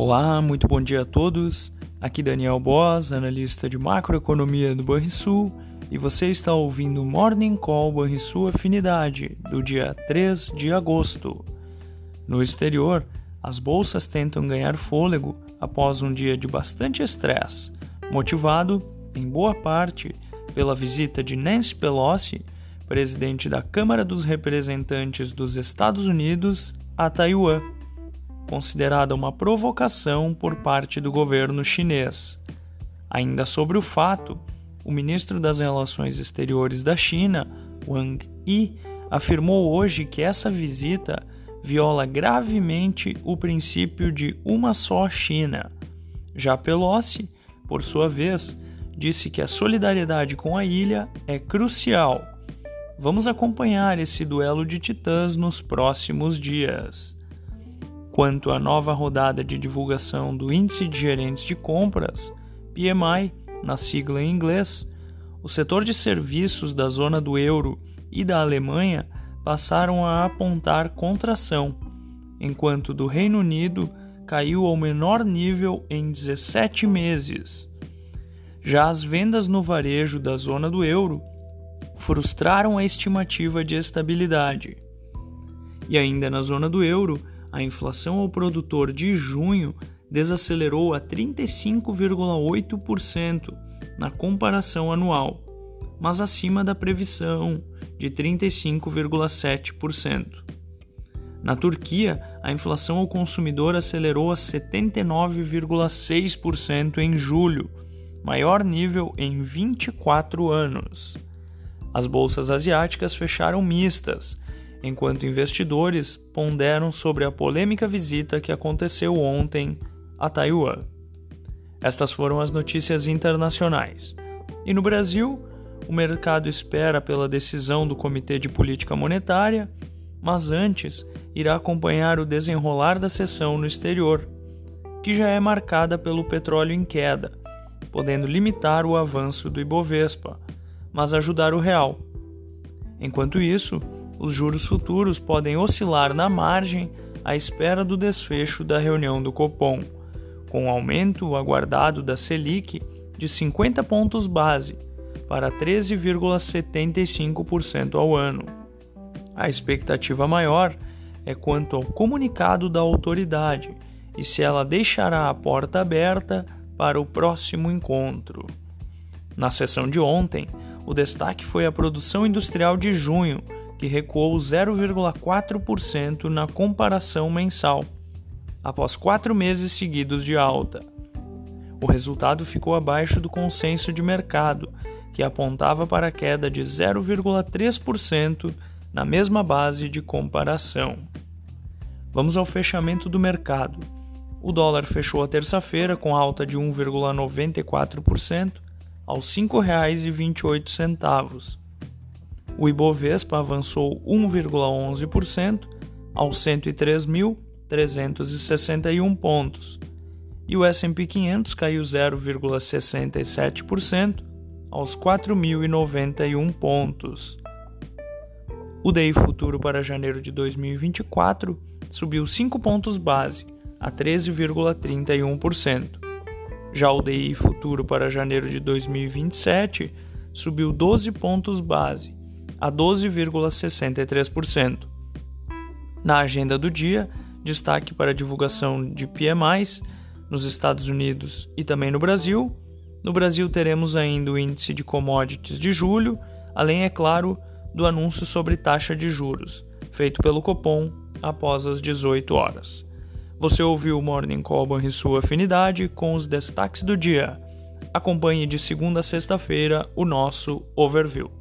Olá, muito bom dia a todos. Aqui Daniel Boas, analista de macroeconomia do Banrisul, e você está ouvindo Morning Call Banrisul Afinidade, do dia 3 de agosto. No exterior, as bolsas tentam ganhar fôlego após um dia de bastante estresse, motivado, em boa parte, pela visita de Nancy Pelosi, presidente da Câmara dos Representantes dos Estados Unidos, a Taiwan considerada uma provocação por parte do governo chinês. Ainda sobre o fato, o ministro das Relações Exteriores da China, Wang Yi, afirmou hoje que essa visita viola gravemente o princípio de uma só China. Já Pelosi, por sua vez, disse que a solidariedade com a ilha é crucial. Vamos acompanhar esse duelo de titãs nos próximos dias. Quanto à nova rodada de divulgação do Índice de Gerentes de Compras, PMI, na sigla em inglês, o setor de serviços da zona do euro e da Alemanha passaram a apontar contração, enquanto do Reino Unido caiu ao menor nível em 17 meses. Já as vendas no varejo da zona do euro frustraram a estimativa de estabilidade. E ainda na zona do euro, a inflação ao produtor de junho desacelerou a 35,8% na comparação anual, mas acima da previsão de 35,7%. Na Turquia, a inflação ao consumidor acelerou a 79,6% em julho, maior nível em 24 anos. As bolsas asiáticas fecharam mistas, enquanto investidores ponderam sobre a polêmica visita que aconteceu ontem a Taiwan. Estas foram as notícias internacionais. E no Brasil, o mercado espera pela decisão do Comitê de Política Monetária, mas antes irá acompanhar o desenrolar da sessão no exterior, que já é marcada pelo petróleo em queda, podendo limitar o avanço do Ibovespa, mas ajudar o real. Enquanto isso, os juros futuros podem oscilar na margem à espera do desfecho da reunião do Copom, com o aumento aguardado da Selic de 50 pontos base para 13,75% ao ano. A expectativa maior é quanto ao comunicado da autoridade e se ela deixará a porta aberta para o próximo encontro. Na sessão de ontem, o destaque foi a produção industrial de junho que recuou 0,4% na comparação mensal, após quatro meses seguidos de alta. O resultado ficou abaixo do consenso de mercado, que apontava para a queda de 0,3% na mesma base de comparação. Vamos ao fechamento do mercado. O dólar fechou a terça-feira com alta de 1,94% aos R$ 5,28 o Ibovespa avançou 1,11% aos 103.361 pontos e o S&P 500 caiu 0,67% aos 4.091 pontos. O DI futuro para janeiro de 2024 subiu 5 pontos base a 13,31%. Já o DI futuro para janeiro de 2027 subiu 12 pontos base a 12,63%. Na agenda do dia, destaque para a divulgação de PMIs nos Estados Unidos e também no Brasil. No Brasil, teremos ainda o índice de commodities de julho, além, é claro, do anúncio sobre taxa de juros, feito pelo Copom após as 18 horas. Você ouviu o Morning Call e sua afinidade com os destaques do dia. Acompanhe de segunda a sexta-feira o nosso overview.